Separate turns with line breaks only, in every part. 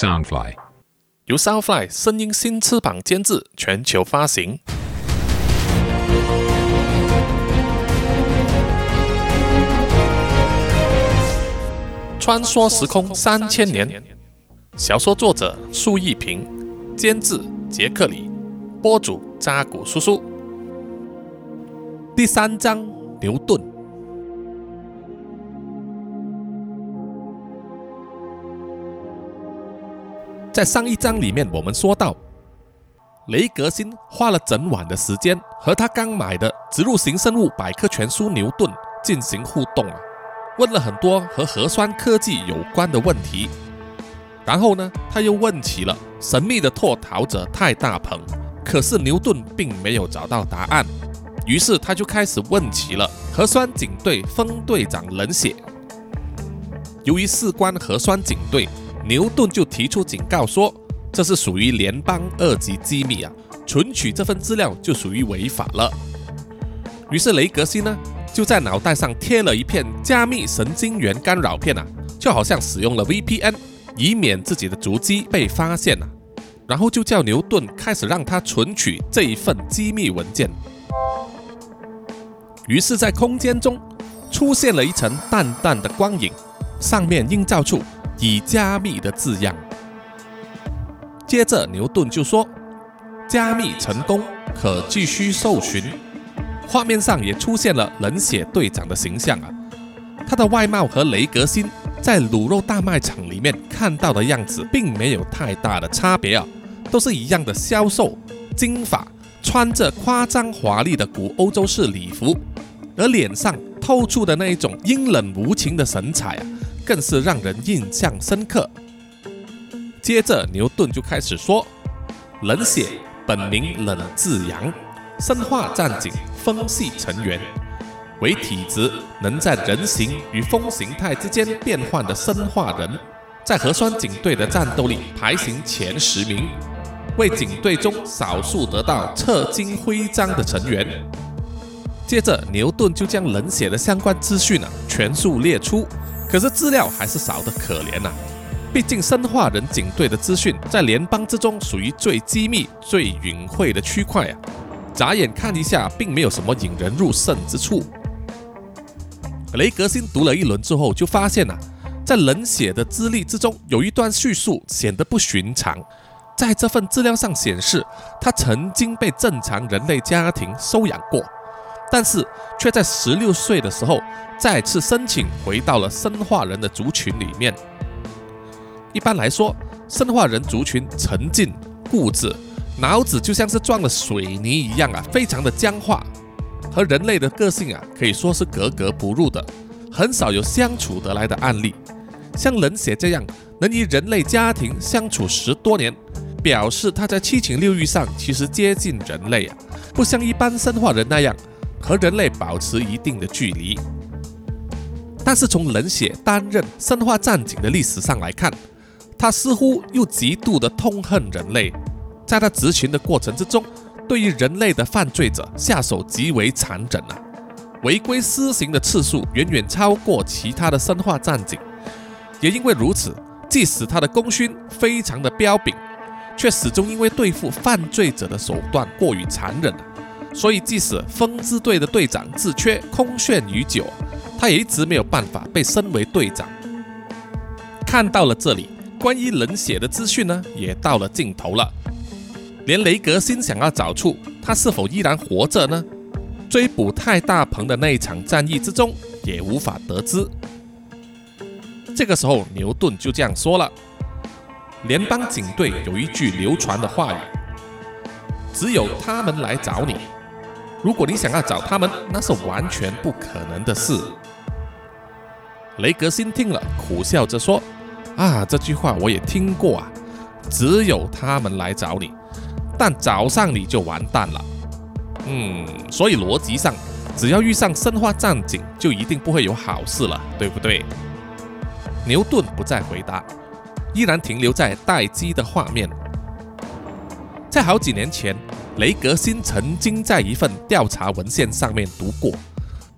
Soundfly
由 Soundfly 声音新翅膀监制，全球发行。穿梭时空三千年，小说作者苏一平，监制杰克里，播主扎古叔叔。第三章牛顿。在上一章里面，我们说到，雷格辛花了整晚的时间和他刚买的植入型生物百科全书牛顿进行互动，问了很多和核酸科技有关的问题。然后呢，他又问起了神秘的脱逃者泰大鹏，可是牛顿并没有找到答案。于是他就开始问起了核酸警队分队长冷血。由于事关核酸警队。牛顿就提出警告说，这是属于联邦二级机密啊，存取这份资料就属于违法了。于是雷格西呢，就在脑袋上贴了一片加密神经元干扰片啊，就好像使用了 VPN，以免自己的足迹被发现啊。然后就叫牛顿开始让他存取这一份机密文件。于是，在空间中出现了一层淡淡的光影，上面映照出。以加密的字样。接着，牛顿就说：“加密成功，可继续搜寻。”画面上也出现了冷血队长的形象啊，他的外貌和雷格辛在卤肉大卖场里面看到的样子并没有太大的差别啊，都是一样的消瘦、金发，穿着夸张华丽的古欧洲式礼服，而脸上透出的那一种阴冷无情的神采啊。更是让人印象深刻。接着，牛顿就开始说：“冷血本名冷自阳，生化战警风系成员，为体质能在人形与风形态之间变换的生化人，在核酸警队的战斗力排行前十名，为警队中少数得到氪金徽章的成员。”接着，牛顿就将冷血的相关资讯呢全数列出。可是资料还是少得可怜呐，毕竟生化人警队的资讯在联邦之中属于最机密、最隐晦的区块啊。眨眼看一下，并没有什么引人入胜之处。雷格辛读了一轮之后，就发现呐，在冷血的资历之中，有一段叙述显得不寻常。在这份资料上显示，他曾经被正常人类家庭收养过。但是却在十六岁的时候再次申请回到了生化人的族群里面。一般来说，生化人族群沉静、固执，脑子就像是撞了水泥一样啊，非常的僵化，和人类的个性啊可以说是格格不入的，很少有相处得来的案例。像冷血这样能与人类家庭相处十多年，表示他在七情六欲上其实接近人类啊，不像一般生化人那样。和人类保持一定的距离，但是从冷血担任生化战警的历史上来看，他似乎又极度的痛恨人类，在他执勤的过程之中，对于人类的犯罪者下手极为残忍啊，违规施行的次数远远超过其他的生化战警，也因为如此，即使他的功勋非常的彪炳，却始终因为对付犯罪者的手段过于残忍了。所以，即使风之队的队长自缺空炫已久，他也一直没有办法被升为队长。看到了这里，关于冷血的资讯呢，也到了尽头了。连雷格辛想要找出他是否依然活着呢，追捕泰大鹏的那一场战役之中，也无法得知。这个时候，牛顿就这样说了：“联邦警队有一句流传的话语，只有他们来找你。”如果你想要找他们，那是完全不可能的事。雷格辛听了，苦笑着说：“啊，这句话我也听过啊，只有他们来找你，但找上你就完蛋了。嗯，所以逻辑上，只要遇上生化战警，就一定不会有好事了，对不对？”牛顿不再回答，依然停留在待机的画面。在好几年前。雷格辛曾经在一份调查文献上面读过，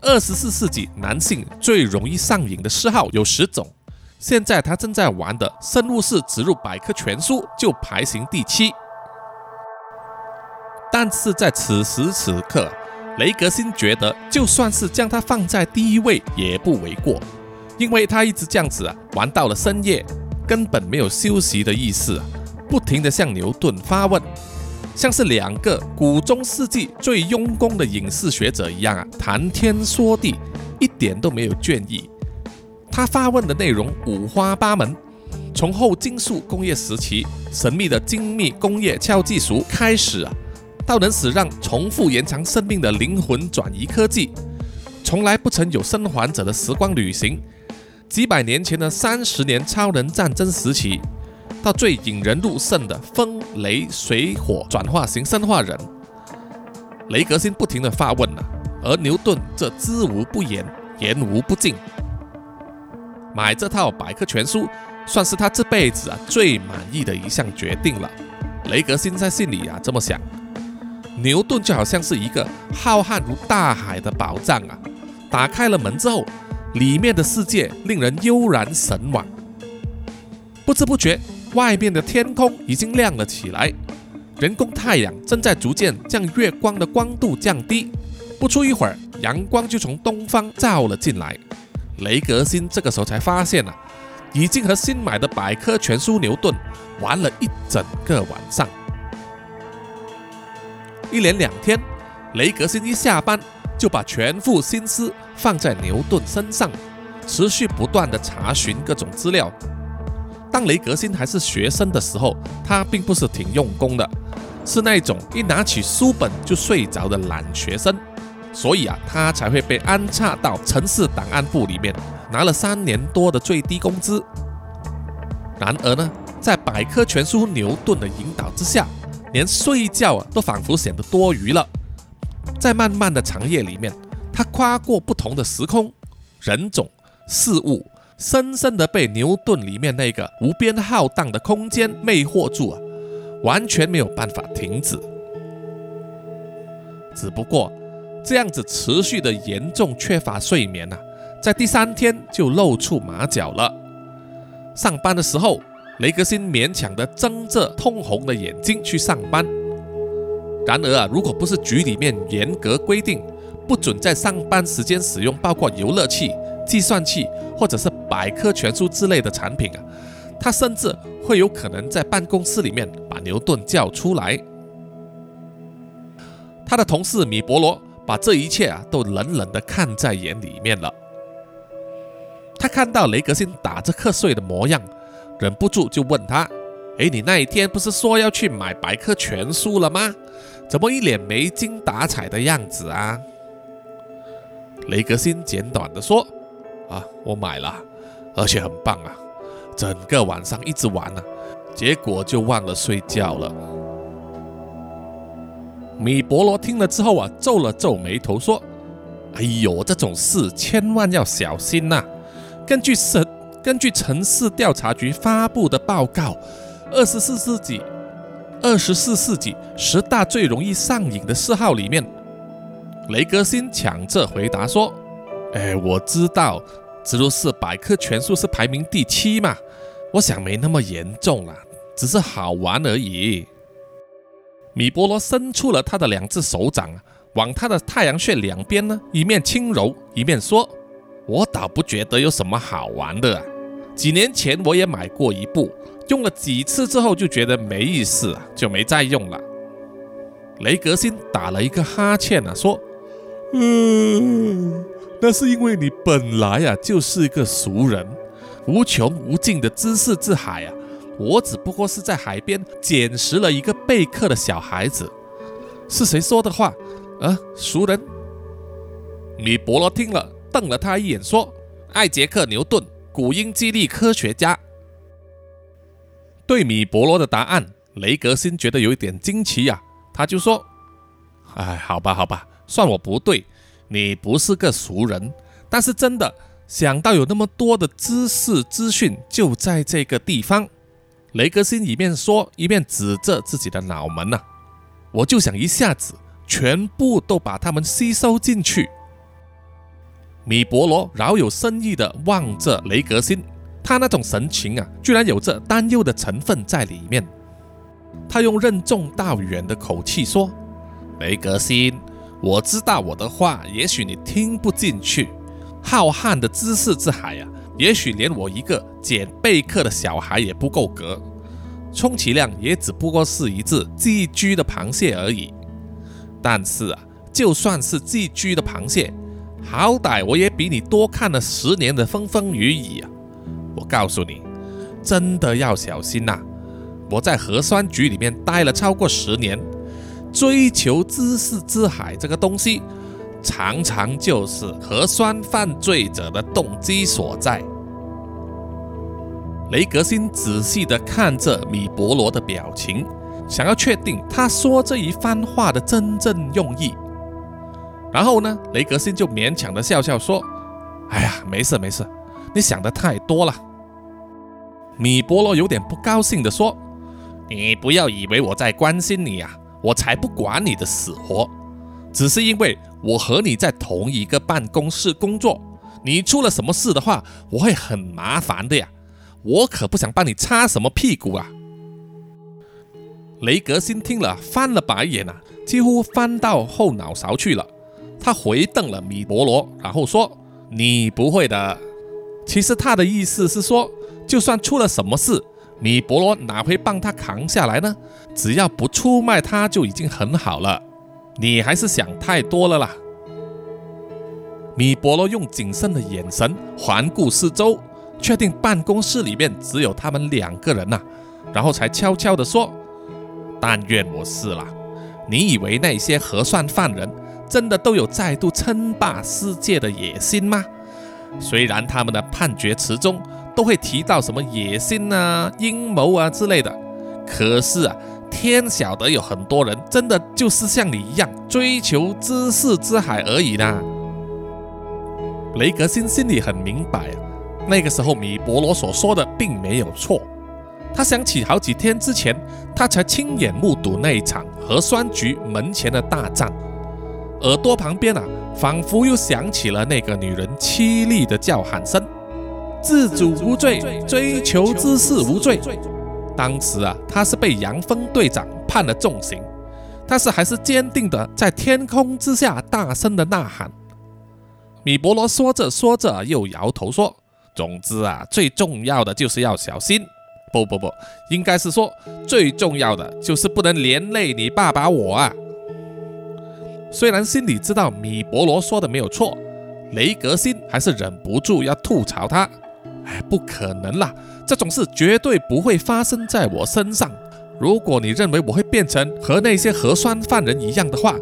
二十四世纪男性最容易上瘾的嗜好有十种，现在他正在玩的《生物式植入百科全书》就排行第七。但是在此时此刻，雷格辛觉得，就算是将它放在第一位也不为过，因为他一直这样子啊，玩到了深夜，根本没有休息的意思，不停的向牛顿发问，像是两个古中世纪最庸功的影视学者一样啊，谈天说地，一点都没有倦意。他发问的内容五花八门，从后金属工业时期神秘的精密工业敲击术开始啊，到能使让重复延长生命的灵魂转移科技，从来不曾有生还者的时光旅行，几百年前的三十年超人战争时期，到最引人入胜的风雷水火转化型生化人，雷格辛不停的发问了，而牛顿则知无不言，言无不尽。买这套百科全书，算是他这辈子啊最满意的一项决定了。雷格辛在心里啊这么想。牛顿就好像是一个浩瀚如大海的宝藏啊，打开了门之后，里面的世界令人悠然神往。不知不觉，外面的天空已经亮了起来，人工太阳正在逐渐将月光的光度降低。不出一会儿，阳光就从东方照了进来。雷格辛这个时候才发现啊，已经和新买的百科全书牛顿玩了一整个晚上。一连两天，雷格辛一下班就把全副心思放在牛顿身上，持续不断的查询各种资料。当雷格辛还是学生的时候，他并不是挺用功的，是那种一拿起书本就睡着的懒学生。所以啊，他才会被安插到城市档案部里面，拿了三年多的最低工资。然而呢，在百科全书牛顿的引导之下，连睡觉啊都仿佛显得多余了。在漫漫的长夜里面，他跨过不同的时空、人种、事物，深深的被牛顿里面那个无边浩荡的空间魅惑住啊，完全没有办法停止。只不过。这样子持续的严重缺乏睡眠呐，在第三天就露出马脚了。上班的时候，雷格辛勉强的睁着通红的眼睛去上班。然而啊，如果不是局里面严格规定不准在上班时间使用包括游乐器、计算器或者是百科全书之类的产品啊，他甚至会有可能在办公室里面把牛顿叫出来。他的同事米伯罗。把这一切啊都冷冷的看在眼里面了。他看到雷格辛打着瞌睡的模样，忍不住就问他：“哎，你那一天不是说要去买百科全书了吗？怎么一脸没精打采的样子啊？”雷格辛简短的说：“啊，我买了，而且很棒啊，整个晚上一直玩啊，结果就忘了睡觉了。”米伯罗听了之后啊，皱了皱眉头说：“哎呦，这种事千万要小心呐！根据城根据城市调查局发布的报告，二十四世纪二十四世纪十大最容易上瘾的嗜好里面，雷格辛抢着回答说：‘哎，我知道，植入式百科全书是排名第七嘛，我想没那么严重啦，只是好玩而已。’”米波罗伸出了他的两只手掌，往他的太阳穴两边呢，一面轻揉，一面说：“我倒不觉得有什么好玩的。啊几年前我也买过一部，用了几次之后就觉得没意思，就没再用了。”雷格辛打了一个哈欠啊，说：“嗯，那是因为你本来呀就是一个俗人，无穷无尽的知识之海啊。”我只不过是在海边捡拾了一个备课的小孩子，是谁说的话？啊，熟人。米伯罗听了，瞪了他一眼，说：“艾杰克·牛顿，古英激励科学家。”对米伯罗的答案，雷格辛觉得有一点惊奇呀，他就说：“哎，好吧，好吧，算我不对，你不是个熟人，但是真的想到有那么多的知识资讯就在这个地方。”雷格辛一面说，一面指着自己的脑门呐，我就想一下子全部都把它们吸收进去。米伯罗饶有深意的望着雷格辛，他他那种神情啊，居然有着担忧的成分在里面。他用任重道远的口气说：“雷格辛，我知道我的话，也许你听不进去。浩瀚的知识之海啊，也许连我一个捡贝壳的小孩也不够格，充其量也只不过是一只寄居的螃蟹而已。但是啊，就算是寄居的螃蟹，好歹我也比你多看了十年的风风雨雨啊！我告诉你，真的要小心呐！”我在核酸局里面待了超过十年，追求知识之海这个东西，常常就是核酸犯罪者的动机所在。雷格辛仔细地看着米博罗的表情，想要确定他说这一番话的真正用意。然后呢，雷格辛就勉强的笑笑说：“哎呀，没事没事，你想的太多了。”米博罗有点不高兴地说。你不要以为我在关心你呀，我才不管你的死活，只是因为我和你在同一个办公室工作，你出了什么事的话，我会很麻烦的呀，我可不想帮你擦什么屁股啊。雷格辛听了翻了白眼啊，几乎翻到后脑勺去了。他回瞪了米博罗，然后说：“你不会的。”其实他的意思是说，就算出了什么事。米博罗哪会帮他扛下来呢？只要不出卖他就已经很好了。你还是想太多了啦。米博罗用谨慎的眼神环顾四周，确定办公室里面只有他们两个人呐，然后才悄悄地说：“但愿我是啦。你以为那些核算犯人真的都有再度称霸世界的野心吗？虽然他们的判决词中……”都会提到什么野心啊、阴谋啊之类的。可是啊，天晓得有很多人真的就是像你一样追求知识之海而已呢。雷格辛心里很明白，那个时候米博罗所说的并没有错。他想起好几天之前，他才亲眼目睹那一场核酸局门前的大战，耳朵旁边啊，仿佛又响起了那个女人凄厉的叫喊声。自主无罪，追求知识无罪。当时啊，他是被杨峰队长判了重刑，但是还是坚定的在天空之下大声的呐喊。米博罗说着说着又摇头说：“总之啊，最重要的就是要小心。不不不，应该是说最重要的就是不能连累你爸爸我啊。”虽然心里知道米博罗说的没有错，雷格辛还是忍不住要吐槽他。哎，不可能啦！这种事绝对不会发生在我身上。如果你认为我会变成和那些核酸犯人一样的话，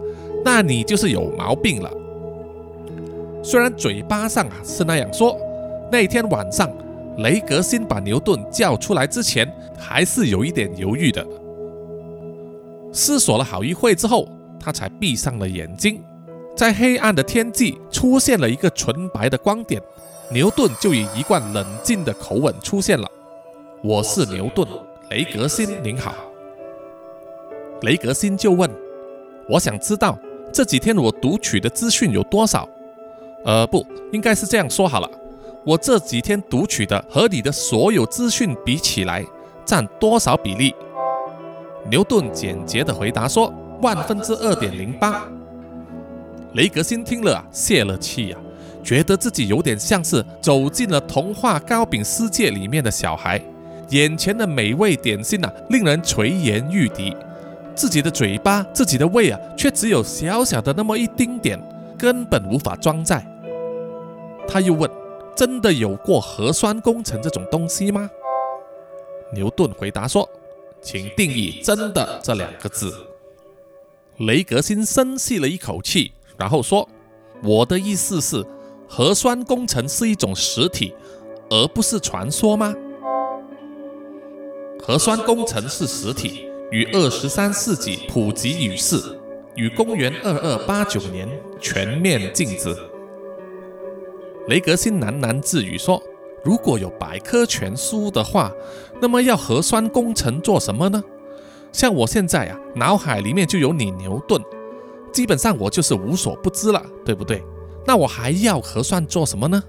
那你就是有毛病了。虽然嘴巴上啊是那样说，那天晚上雷格辛把牛顿叫出来之前，还是有一点犹豫的。思索了好一会之后，他才闭上了眼睛。在黑暗的天际，出现了一个纯白的光点。牛顿就以一贯冷静的口吻出现了：“我是牛顿，雷格星，您好。”雷格星就问：“我想知道这几天我读取的资讯有多少？呃，不应该是这样说好了，我这几天读取的和你的所有资讯比起来，占多少比例？”牛顿简洁的回答说：“万分之二点零八。”雷格星听了啊，泄了气呀。觉得自己有点像是走进了童话糕饼世界里面的小孩，眼前的美味点心呐，令人垂涎欲滴，自己的嘴巴、自己的胃啊，却只有小小的那么一丁点，根本无法装载。他又问：“真的有过核酸工程这种东西吗？”牛顿回答说：“请定义‘真的’这两个字。”雷格辛深吸了一口气，然后说：“我的意思是。”核酸工程是一种实体，而不是传说吗？核酸工程是实体，于二十三世纪普及于世，于公元二二八九年全面禁止。雷格辛喃喃自语说：“如果有百科全书的话，那么要核酸工程做什么呢？像我现在啊，脑海里面就有你牛顿，基本上我就是无所不知了，对不对？”那我还要核算做什么呢？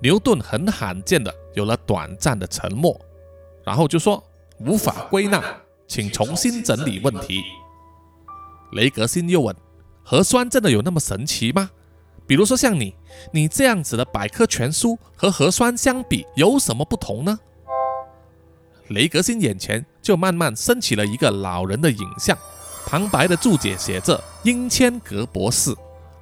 牛顿很罕见的有了短暂的沉默，然后就说无法归纳，请重新整理问题。雷格辛又问：核酸真的有那么神奇吗？比如说像你，你这样子的百科全书和核酸相比有什么不同呢？雷格辛眼前就慢慢升起了一个老人的影像，旁白的注解写着：英千格博士，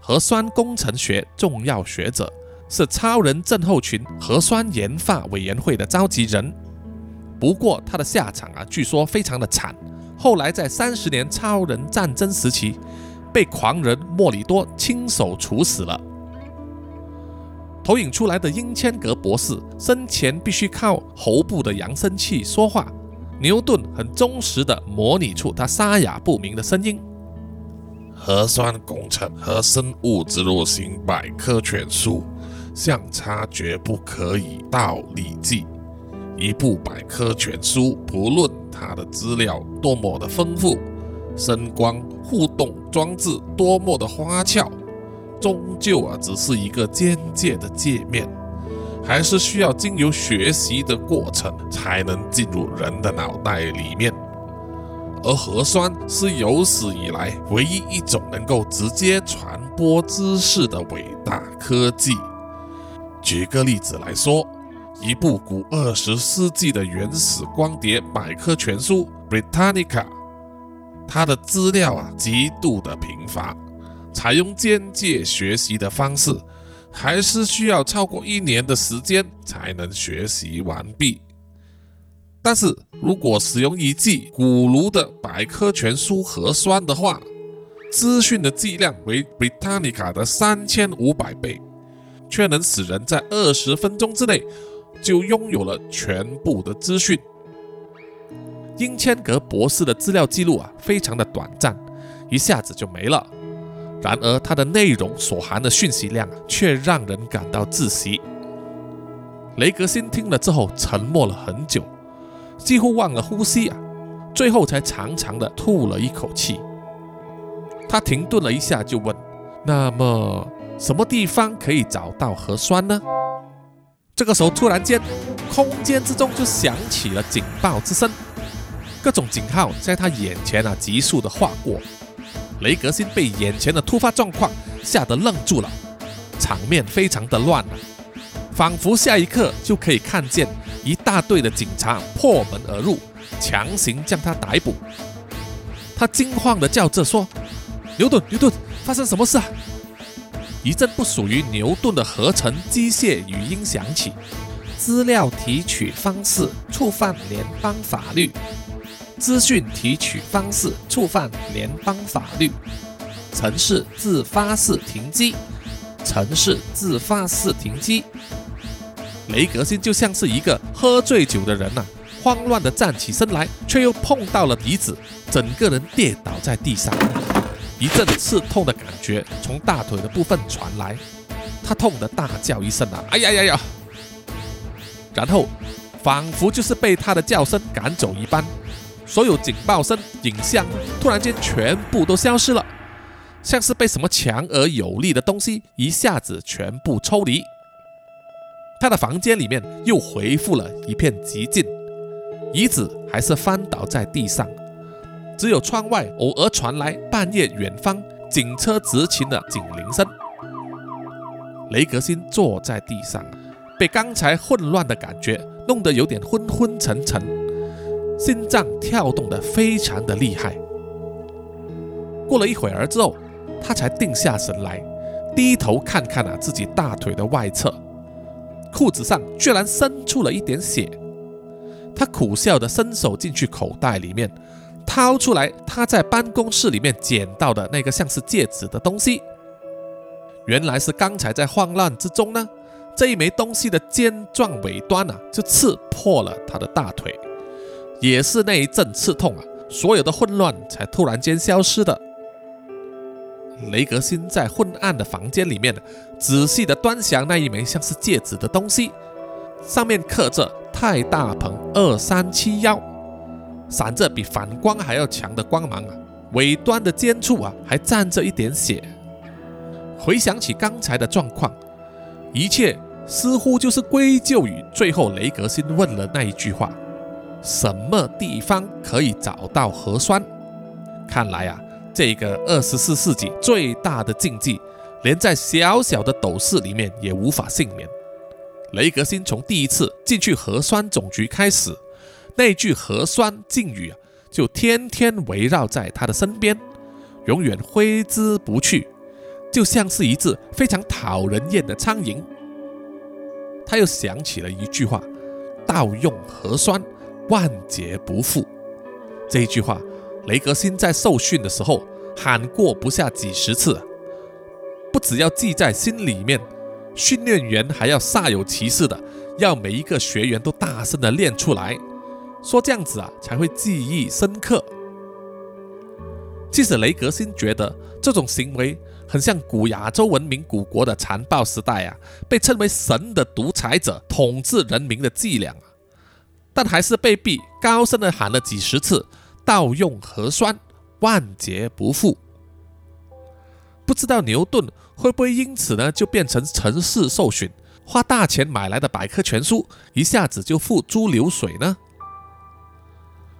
核酸工程学重要学者，是超人症候群核酸研发委员会的召集人。不过他的下场啊，据说非常的惨。后来在三十年超人战争时期。被狂人莫里多亲手处死了。投影出来的英千格博士生前必须靠喉部的扬声器说话，牛顿很忠实地模拟出他沙哑不明的声音。
核酸工程和生物植入型百科全书相差绝不可以道理记。一部百科全书，不论它的资料多么的丰富。声光互动装置多么的花俏，终究啊只是一个简介的界面，还是需要经由学习的过程才能进入人的脑袋里面。而核酸是有史以来唯一一种能够直接传播知识的伟大科技。举个例子来说，一部古二十世纪的原始光碟百科全书《Britannica》。它的资料啊极度的贫乏，采用间接学习的方式，还是需要超过一年的时间才能学习完毕。但是如果使用一剂古卢的百科全书核酸的话，资讯的剂量为 Britannica 的三千五百倍，却能使人在二十分钟之内就拥有了全部的资讯。英千格博士的资料记录啊，非常的短暂，一下子就没了。然而，它的内容所含的讯息量却让人感到窒息。雷格辛听了之后，沉默了很久，几乎忘了呼吸啊，最后才长长的吐了一口气。他停顿了一下，就问：“那么，什么地方可以找到核酸呢？”这个时候，突然间，空间之中就响起了警报之声。各种警号在他眼前啊急速的划过，雷格星被眼前的突发状况吓得愣住了，场面非常的乱啊，仿佛下一刻就可以看见大队的警察破门而入，强行将他逮捕。他惊慌的叫着说：“牛顿，牛顿，发生什么事啊？”一阵不属于牛顿的合成机械语音响起：“资料提取方式触犯联邦法律。”资讯提取方式触犯联邦法律，城市自发式停机，城市自发式停机。雷格辛就像是一个喝醉酒的人呐，慌乱地站起身来，却又碰到了笛子，整个人跌倒在地上。一阵刺痛的感觉从大腿的部分传来，他痛得大叫一声啊，哎呀呀呀！然后仿佛就是被他的叫声赶走一般。所有警报声、影像突然间全部都消失了，像是被什么强而有力的东西一下子全部抽离。他的房间里面又恢复了一片寂静，椅子还是翻倒在地上，只有窗外偶尔传来半夜远方警车执勤的警铃声。雷格辛坐在地上，被刚才混乱的感觉弄得有点昏昏沉沉。心脏跳动得非常的厉害。过了一会儿之后，他才定下神来，低头看看啊自己大腿的外侧，裤子上居然渗出了一点血。他苦笑的伸手进去口袋里面，掏出来他在办公室里面捡到的那个像是戒指的东西。原来是刚才在慌乱之中呢，这一枚东西的尖状尾端啊，就刺破了他的大腿。也是那一阵刺痛啊，所有的混乱才突然间消失的。雷格辛在昏暗的房间里面，仔细的端详那一枚像是戒指的东西，上面刻着“泰大鹏二三七幺”，闪着比反光还要强的光芒啊，尾端的尖处啊还沾着一点血。回想起刚才的状况，一切似乎就是归咎于最后雷格辛问了那一句话：什么地方可以找到核酸？看来啊，这个二十四世纪最大的禁忌，连在小小的斗室里面也无法幸免。雷格辛从第一次进去核酸总局开始，那句核酸禁语啊，就天天围绕在他的身边，永远挥之不去，就像是一只非常讨人厌的苍蝇。他又想起了一句话：“盗用核酸，万劫不复。”这句话，雷格辛在受训的时候喊过不下几十次，不只要记在心里面。训练员还要煞有其事的，要每一个学员都大声的练出来，说这样子啊才会记忆深刻。即使雷格辛觉得这种行为很像古亚洲文明古国的残暴时代啊，被称为神的独裁者统治人民的伎俩，但还是被逼高声的喊了几十次“盗用核酸，万劫不复”。不知道牛顿。会不会因此呢，就变成城市受训，花大钱买来的百科全书一下子就付诸流水呢？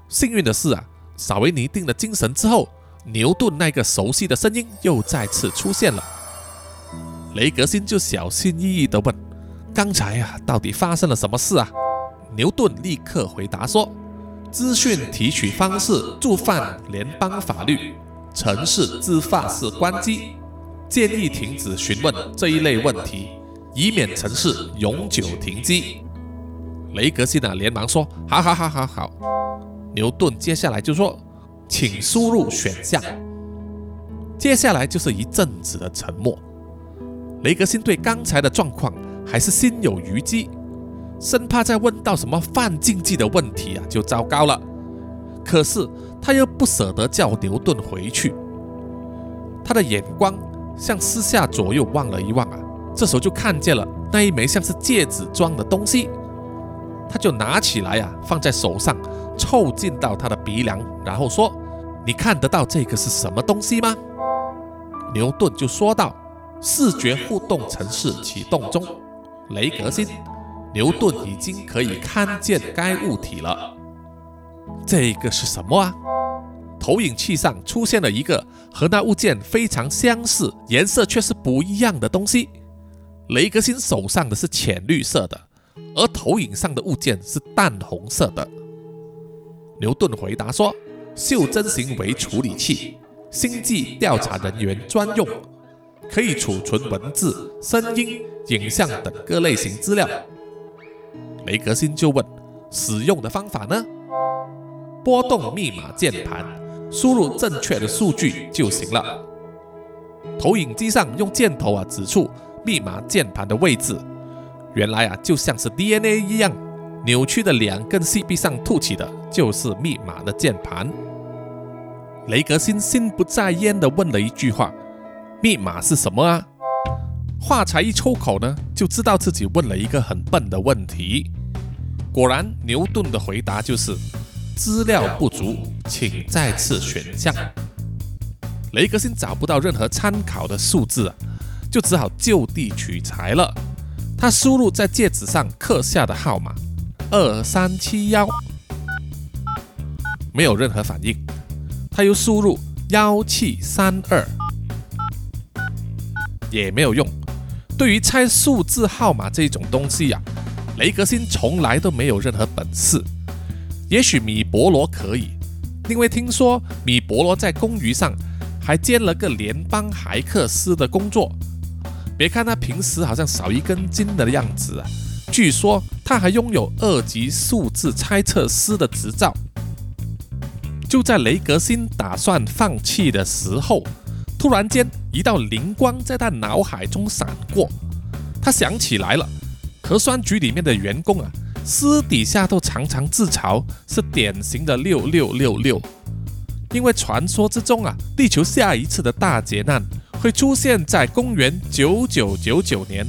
幸运的是啊，稍微拟定了精神之后，牛顿那个熟悉的声音又再次出现了。雷格辛就小心翼翼地问：“刚才啊，到底发生了什么事啊？”牛顿立刻回答说：“资讯提取方式触犯联邦法律，城市自发式关机。”建议停止询问这一类问题，以免城市永久停机。雷格西呢连忙说：“好好好好好。”牛顿接下来就说：“请输入选项。”接下来就是一阵子的沉默。雷格辛对刚才的状况还是心有余悸，生怕再问到什么犯禁忌的问题啊，就糟糕了。可是他又不舍得叫牛顿回去，他的眼光。向四下左右望了一望啊，这时候就看见了那一枚像是戒指状的东西，他就拿起来啊，放在手上，凑近到他的鼻梁，然后说：“你看得到这个是什么东西吗？”牛顿就说道：“视觉互动程式启动中，雷格星，牛顿已经可以看见该物体了。这个是什么啊？”投影器上出现了一个和那物件非常相似、颜色却是不一样的东西。雷格星手上的是浅绿色的，而投影上的物件是淡红色的。牛顿回答说：“袖珍行为处理器，星际调查人员专用，可以储存文字、声音、影像等各类型资料。”雷格星就问：“使用的方法呢？”拨动密码键盘。输入正确的数据就行了。投影机上用箭头啊指出密码键盘的位置，原来啊就像是 DNA 一样，扭曲的两根细臂上凸起的就是密码的键盘。雷格辛心不在焉地问了一句话：“密码是什么啊？”话才一出口呢，就知道自己问了一个很笨的问题。果然，牛顿的回答就是。资料不足，请再次选项。雷格森找不到任何参考的数字啊，就只好就地取材了。他输入在戒指上刻下的号码二三七幺，没有任何反应。他又输入幺七三二，也没有用。对于猜数字号码这种东西呀，雷格星从来都没有任何本事。也许米伯罗可以，因为听说米伯罗在公寓上还兼了个联邦骇客师的工作。别看他平时好像少一根筋的样子啊，据说他还拥有二级数字猜测师的执照。就在雷格星打算放弃的时候，突然间一道灵光在他脑海中闪过，他想起来了，核酸局里面的员工啊。私底下都常常自嘲是典型的六六六六，因为传说之中啊，地球下一次的大劫难会出现在公元九九九九年，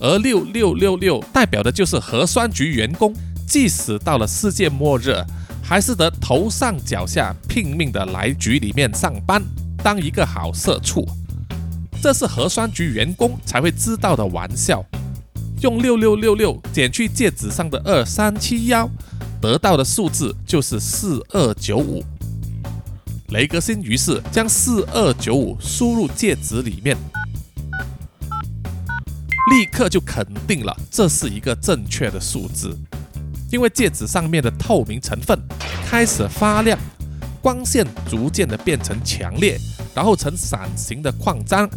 而六六六六代表的就是核酸局员工，即使到了世界末日，还是得头上脚下拼命的来局里面上班，当一个好社畜，这是核酸局员工才会知道的玩笑。用六六六六减去戒指上的二三七幺，得到的数字就是四二九五。雷格辛于是将四二九五输入戒指里面，立刻就肯定了这是一个正确的数字，因为戒指上面的透明成分开始发亮，光线逐渐的变成强烈，然后呈伞形的扩张。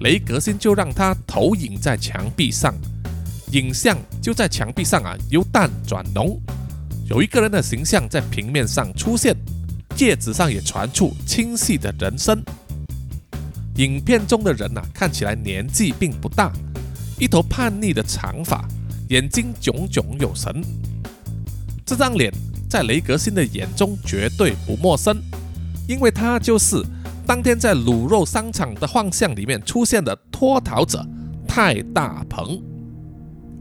雷格星就让它投影在墙壁上，影像就在墙壁上啊由淡转浓，有一个人的形象在平面上出现。戒指上也传出清晰的人声。影片中的人呐，看起来年纪并不大，一头叛逆的长发，眼睛炯炯有神。这张脸在雷格辛的眼中绝对不陌生，因为他就是当天在卤肉商场的幻象里面出现的脱逃者泰大鹏。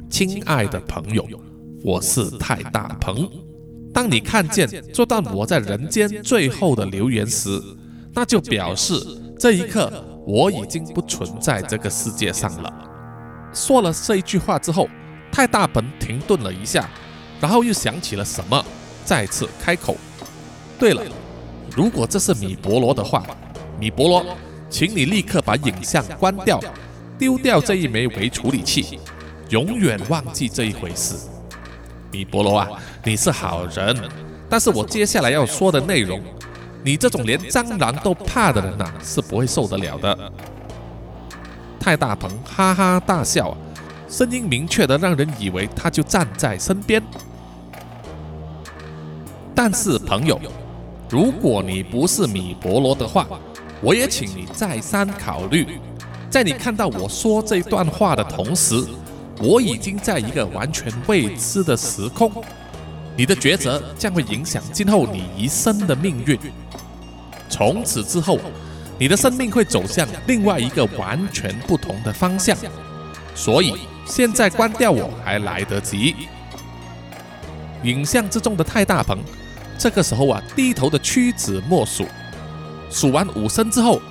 亲爱的朋友，我是泰大鹏。当你看见这段我在人间最后的留言时，那就表示这一刻我已经不存在这个世界上了。说了这一句话之后，泰大鹏停顿了一下，然后又想起了什么，再次开口：“对了，如果这是米博罗的话，米博罗，请你立刻把影像关掉，丢掉这一枚微处理器，永远忘记这一回事。”米博罗啊，你是好人，但是我接下来要说的内容，你这种连蟑螂都怕的人呐，是不会受得了的。泰大鹏哈哈大笑，声音明确的让人以为他就站在身边。但是朋友，如果你不是米博罗的话，我也请你再三考虑，在你看到我说这段话的同时。我已经在一个完全未知的时空，你的抉择将会影响今后你一生的命运。从此之后，你的生命会走向另外一个完全不同的方向。所以现在关掉我还来得及。影像之中的泰大鹏，这个时候啊，低头的屈指默数，数完五声之后，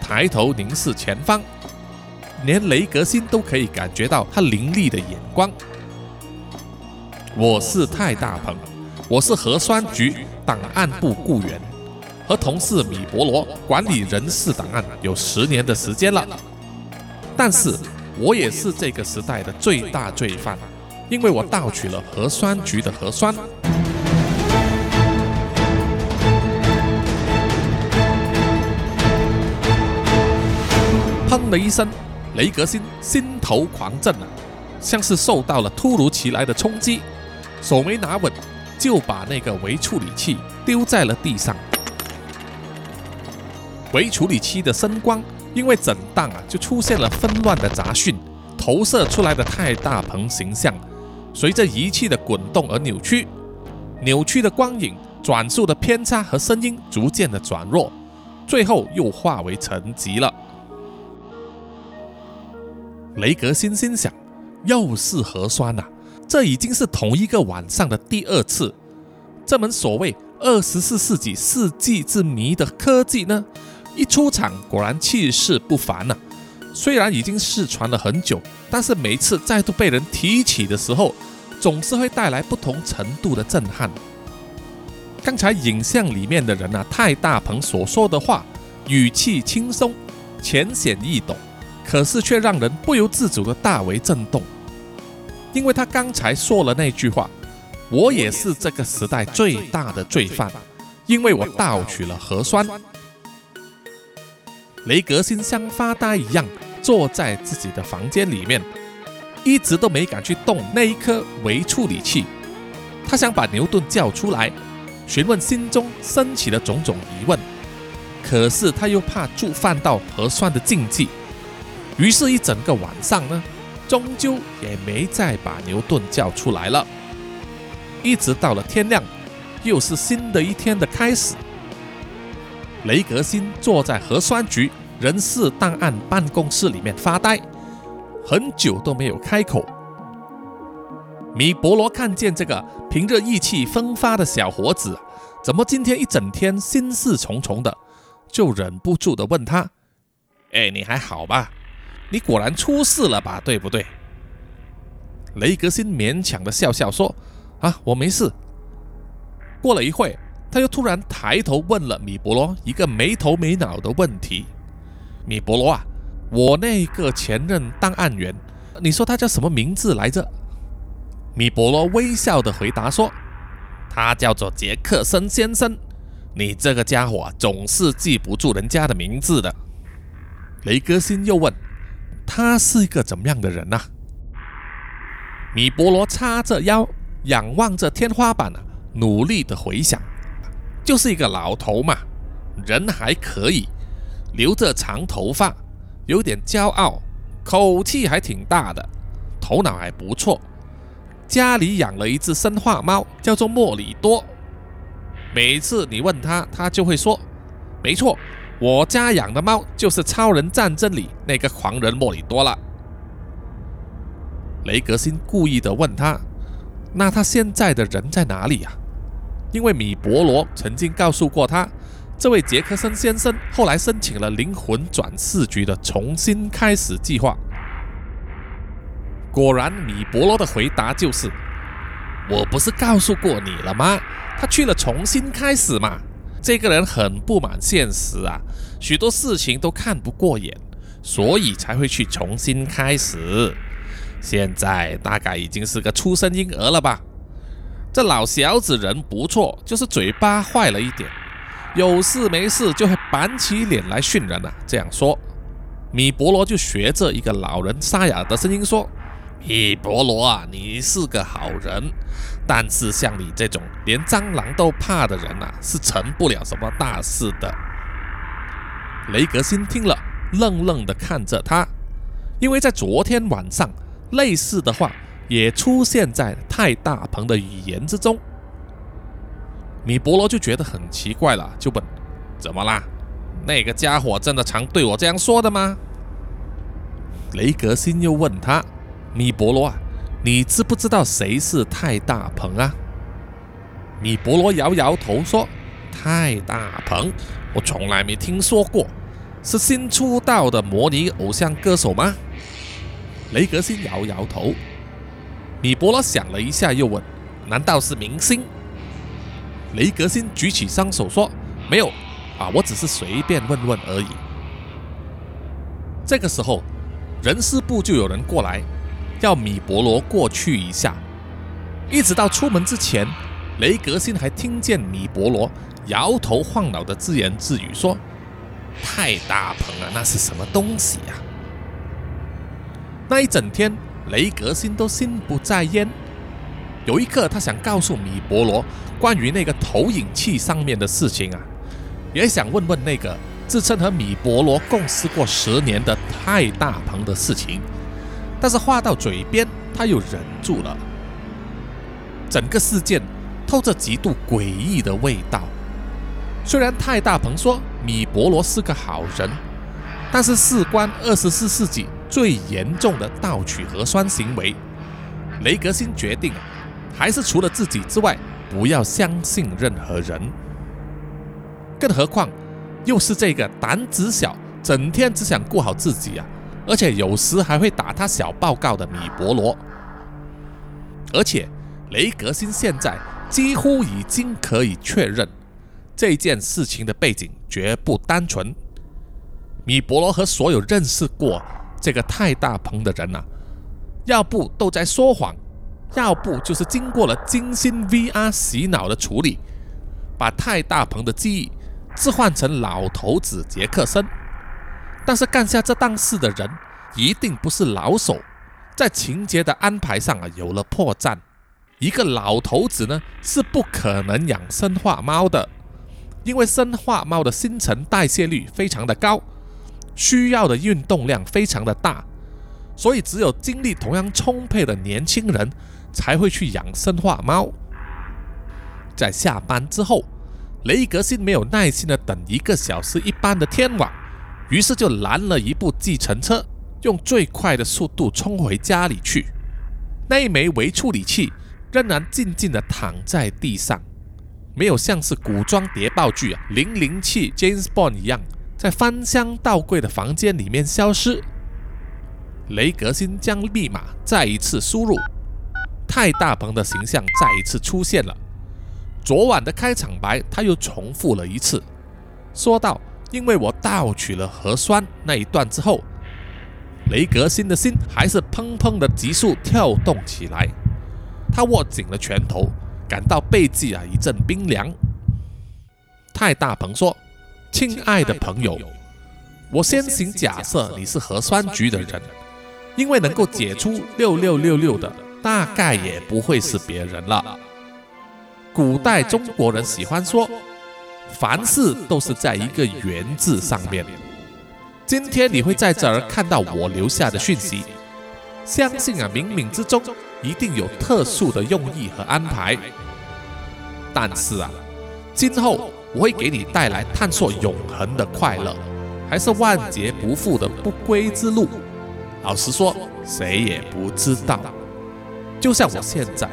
抬头凝视前方。连雷格辛都可以感觉到他凌厉的眼光。我是泰大鹏，我是核酸局档案部雇员，和同事米博罗管理人事档案有十年的时间了。但是，我也是这个时代的最大罪犯，因为我盗取了核酸局的核酸。的一声。雷格辛心头狂震啊，像是受到了突如其来的冲击，手没拿稳，就把那个微处理器丢在了地上。微处理器的声光因为震荡啊，就出现了纷乱的杂讯，投射出来的太大鹏形象，随着仪器的滚动而扭曲，扭曲的光影、转速的偏差和声音逐渐的转弱，最后又化为沉寂了。雷格辛心想，又是核酸呐！这已经是同一个晚上的第二次。这门所谓二十四世纪世纪之谜的科技呢，一出场果然气势不凡呐。虽然已经失传了很久，但是每次再度被人提起的时候，总是会带来不同程度的震撼。刚才影像里面的人啊，太大鹏所说的话，语气轻松，浅显易懂。可是却让人不由自主的大为震动，因为他刚才说了那句话：“我也是这个时代最大的罪犯，因为我盗取了核酸。”雷格辛像发呆一样坐在自己的房间里面，一直都没敢去动那一颗微处理器。他想把牛顿叫出来，询问心中升起的种种疑问，可是他又怕触犯到核酸的禁忌。于是，一整个晚上呢，终究也没再把牛顿叫出来了。一直到了天亮，又是新的一天的开始。雷格辛坐在核酸局人事档案办公室里面发呆，很久都没有开口。米博罗看见这个平日意气风发的小伙子，怎么今天一整天心事重重的，就忍不住的问他：“哎，你还好吧？”你果然出事了吧，对不对？雷格辛勉强的笑笑说：“啊，我没事。”过了一会，他又突然抬头问了米博罗一个没头没脑的问题：“米博罗啊，我那个前任档案员，你说他叫什么名字来着？”米博罗微笑的回答说：“他叫做杰克森先生。你这个家伙总是记不住人家的名字的。”雷格辛又问：“他是一个怎么样的人呢？”米波罗叉着腰，仰望着天花板啊，努力的回想，就是一个老头嘛，人还可以，留着长头发，有点骄傲，口气还挺大的，头脑还不错。家里养了一只生化猫，叫做莫里多。每次你问他，他就会说：“没错，我家养的猫就是超人战争里那个狂人莫里多了。”雷格辛故意的问他：“那他现在的人在哪里呀？”因为米博罗曾经告诉过他，这位杰克森先生后来申请了灵魂转世局的重新开始计划。果然，米博罗的回答就是：“我不是告诉过你了吗？他去了重新开始嘛。这个人很不满现实啊，许多事情都看不过眼，所以才会去重新开始。现在大概已经是个出生婴儿了吧？这老小子人不错，就是嘴巴坏了一点，有事没事就会板起脸来训人啊。这样说，米博罗就学着一个老人沙哑的声音说。”米博罗啊，你是个好人，但是像你这种连蟑螂都怕的人啊，是成不了什么大事的。雷格辛听了，愣愣地看着他，因为在昨天晚上，类似的话也出现在泰大鹏的语言之中。米博罗就觉得很奇怪了，就问：“怎么啦？那个家伙真的常对我这样说的吗？”雷格辛又问他。米博罗啊，你知不知道谁是泰大鹏啊？米博罗摇摇头说：“泰大鹏，我从来没听说过，是新出道的模拟偶像歌手吗？”雷格星摇摇头。米博罗想了一下，又问：“难道是明星？”雷格星举起双手说：“没有啊，我只是随便问问而已。”这个时候，人事部就有人过来。要米博罗过去一下，一直到出门之前，雷格辛还听见米博罗摇头晃脑的自言自语说：“太大鹏了，那是什么东西呀？”那一整天，雷格辛都心不在焉。有一刻，他想告诉米博罗关于那个投影器上面的事情啊，也想问问那个自称和米博罗共事过十年的太大鹏的事情。但是话到嘴边，他又忍住了。整个事件透着极度诡异的味道。虽然泰大鹏说米博罗是个好人，但是事关二十四世纪最严重的盗取核酸行为，雷格辛决定还是除了自己之外，不要相信任何人。更何况，又是这个胆子小、整天只想顾好自己啊！而且有时还会打他小报告的米博罗，而且雷格星现在几乎已经可以确认这件事情的背景绝不单纯。米博罗和所有认识过这个泰大鹏的人呐，要不都在说谎，要不就是经过了精心 VR 洗脑的处理，把泰大鹏的记忆置换成老头子杰克森。但是干下这档事的人一定不是老手，在情节的安排上啊有了破绽。一个老头子呢是不可能养生化猫的，因为生化猫的新陈代谢率非常的高，需要的运动量非常的大，所以只有精力同样充沛的年轻人才会去养生化猫。在下班之后，雷格辛没有耐心的等一个小时一班的天网。于是就拦了一部计程车，用最快的速度冲回家里去。那一枚微处理器仍然静静地躺在地上，没有像是古装谍报剧啊零零七 James Bond 一样，在翻箱倒柜的房间里面消失。雷格辛将密码再一次输入，太大鹏的形象再一次出现了。昨晚的开场白，他又重复了一次，说道：“因为我盗取了核酸那一段之后，雷格辛的心还是砰砰的急速跳动起来。他握紧了拳头，感到背脊啊一阵冰凉。”太大鹏说：“亲爱的朋友，我先行假设你是核酸局的人，因为能够解出六六六六的，大概也不会是别人了。”古代中国人喜欢说，凡事都是在一个“缘”字上面。今天你会在这儿看到我留下的讯息，相信啊，冥冥之中一定有特殊的用意和安排。但是啊，今后我会给你带来探索永恒的快乐，还是万劫不复的不归之路？老实说，谁也不知道。就像我现在。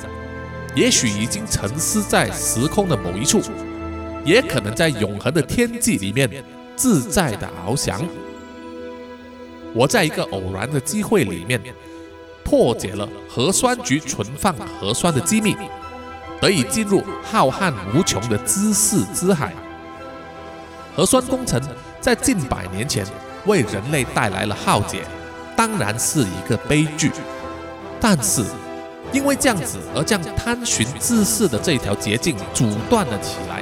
也许已经沉思在时空的某一处，也可能在永恒的天际里面自在的翱翔。我在一个偶然的机会里面破解了核酸局存放核酸的机密，得以进入浩瀚无穷的知识之海。核酸工程在近百年前为人类带来了浩劫，当然是一个悲剧，但是。因为这样子而将探寻知识的这条捷径阻断了起来，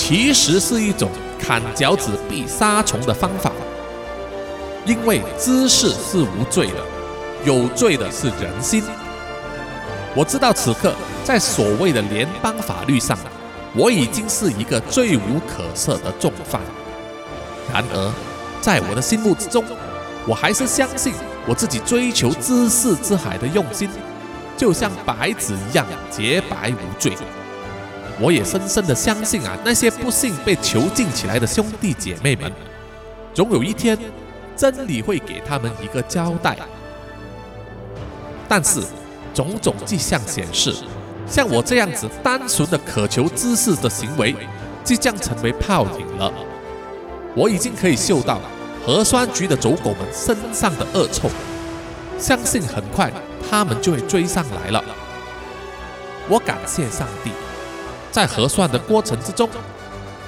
其实是一种砍脚趾避沙虫的方法。因为知识是无罪的，有罪的是人心。我知道此刻在所谓的联邦法律上，我已经是一个罪无可赦的重犯。然而，在我的心目之中，我还是相信我自己追求知识之海的用心。就像白纸一样洁白无罪，我也深深的相信啊，那些不幸被囚禁起来的兄弟姐妹们，总有一天，真理会给他们一个交代。但是，种种迹象显示，像我这样子单纯的渴求知识的行为，即将成为泡影了。我已经可以嗅到核酸局的走狗们身上的恶臭，相信很快。他们就会追上来了。我感谢上帝，在核算的过程之中，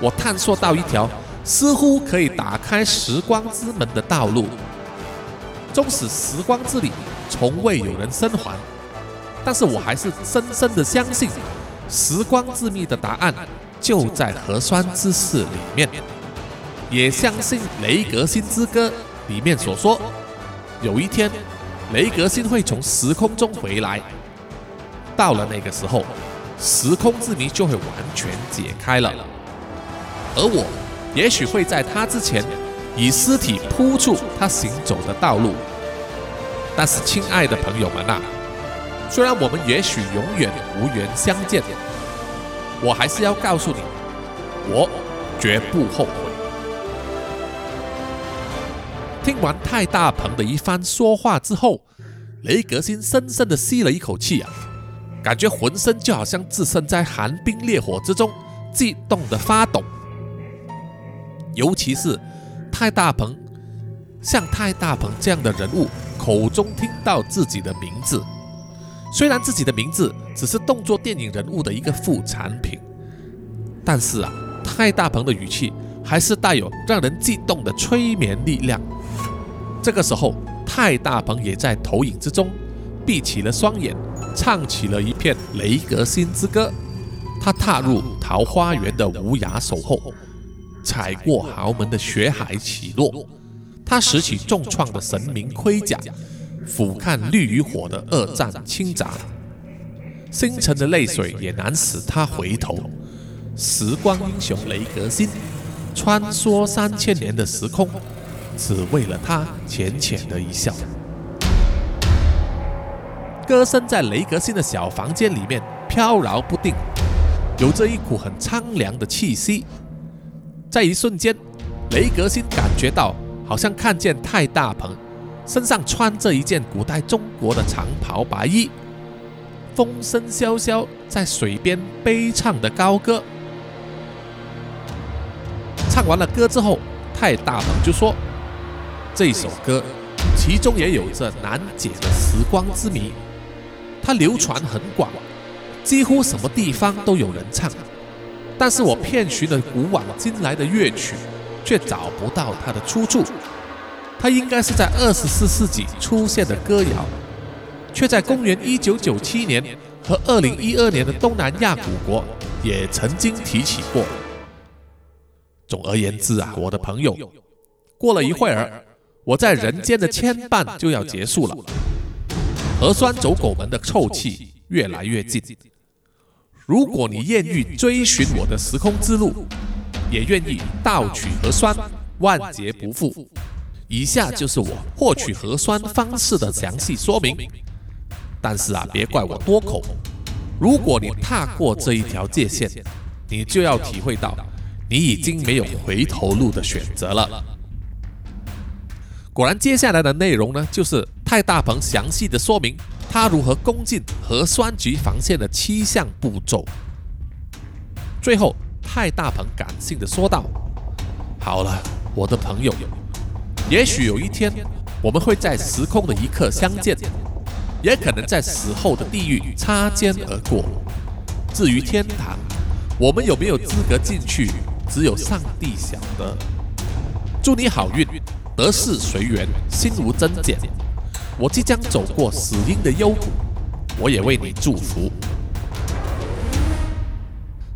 我探索到一条似乎可以打开时光之门的道路。纵使时光之里从未有人生还，但是我还是深深的相信，时光之谜的答案就在核酸之事里面。也相信《雷格星之歌》里面所说，有一天。雷格星会从时空中回来，到了那个时候，时空之谜就会完全解开了。而我也许会在他之前，以尸体铺出他行走的道路。但是，亲爱的朋友们啊，虽然我们也许永远无缘相见，我还是要告诉你，我绝不后悔。听完太大鹏的一番说话之后，雷格星深深的吸了一口气啊，感觉浑身就好像置身在寒冰烈火之中，激动的发抖。尤其是太大鹏，像太大鹏这样的人物口中听到自己的名字，虽然自己的名字只是动作电影人物的一个副产品，但是啊，太大鹏的语气还是带有让人悸动的催眠力量。这个时候，太大鹏也在投影之中闭起了双眼，唱起了一片雷格辛之歌。他踏入桃花源的无涯守候，踩过豪门的血海起落。他拾起重创的神明盔甲，俯瞰绿与火的恶战倾轧。星辰的泪水也难使他回头。时光英雄雷格辛，穿梭三千年的时空。只为了他浅浅的一笑。歌声在雷格辛的小房间里面飘摇不定，有着一股很苍凉的气息。在一瞬间，雷格辛感觉到好像看见太大鹏身上穿着一件古代中国的长袍白衣，风声萧萧在水边悲唱的高歌。唱完了歌之后，太大鹏就说。这首歌，其中也有着难解的时光之谜。它流传很广，几乎什么地方都有人唱。但是我遍寻了古往今来的乐曲，却找不到它的出处。它应该是在二十四世纪出现的歌谣，却在公元一九九七年和二零一二年的东南亚古国也曾经提起过。总而言之啊，我的朋友，过了一会儿，我在人间的牵绊就要结束了。核酸走狗们的臭气越来越近。如果你愿意追寻我的时空之路，也愿意盗取核酸，万劫不复。以下就是我获取核酸方式的详细说明。但是啊，别怪我多口。如果你踏过这一条界限，你就要体会到，你已经没有回头路的选择了。果然，接下来的内容呢，就是泰大鹏详细的说明他如何攻进核酸局防线的七项步骤。最后，泰大鹏感性的说道：“好了，我的朋友，也许有一天我们会在时空的一刻相见，也可能在死后的地狱擦肩而过。至于天堂，我们有没有资格进去，只有上帝晓得。祝你好运。”得势随缘，心无增减。我即将走过死荫的幽谷，我也为你祝福。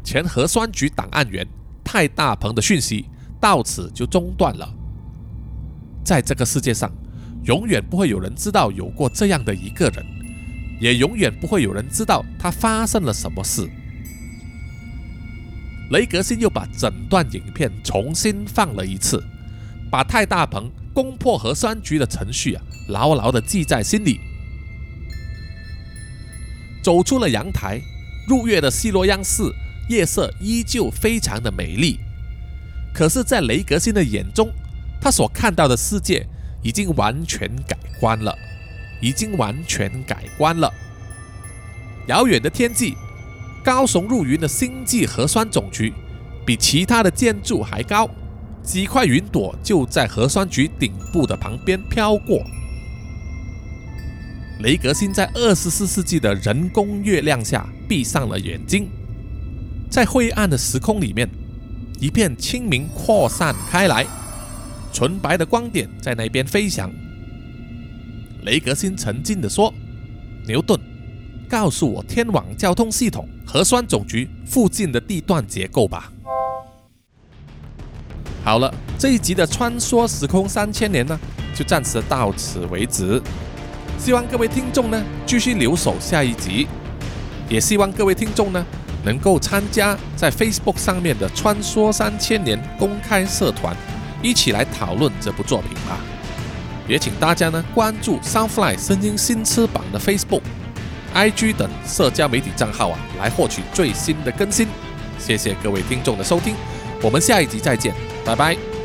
前核酸局档案员泰大鹏的讯息到此就中断了。在这个世界上，永远不会有人知道有过这样的一个人，也永远不会有人知道他发生了什么事。雷格辛又把整段影片重新放了一次。把泰大鹏攻破核酸局的程序啊，牢牢地记在心里。走出了阳台，入夜的西罗央寺夜色依旧非常的美丽。可是，在雷格星的眼中，他所看到的世界已经完全改观了，已经完全改观了。遥远的天际，高耸入云的星际核酸总局，比其他的建筑还高。几块云朵就在核酸局顶部的旁边飘过。雷格辛在二十四世纪的人工月亮下闭上了眼睛，在灰暗的时空里面，一片清明扩散开来，纯白的光点在那边飞翔。雷格辛沉静地说：“牛顿，告诉我天网交通系统核酸总局附近的地段结构吧。”好了，这一集的穿梭时空三千年呢，就暂时到此为止。希望各位听众呢继续留守下一集，也希望各位听众呢能够参加在 Facebook 上面的“穿梭三千年”公开社团，一起来讨论这部作品吧。也请大家呢关注 Soundfly 声音新翅膀的 Facebook、IG 等社交媒体账号啊，来获取最新的更新。谢谢各位听众的收听。我们下一集再见，拜拜。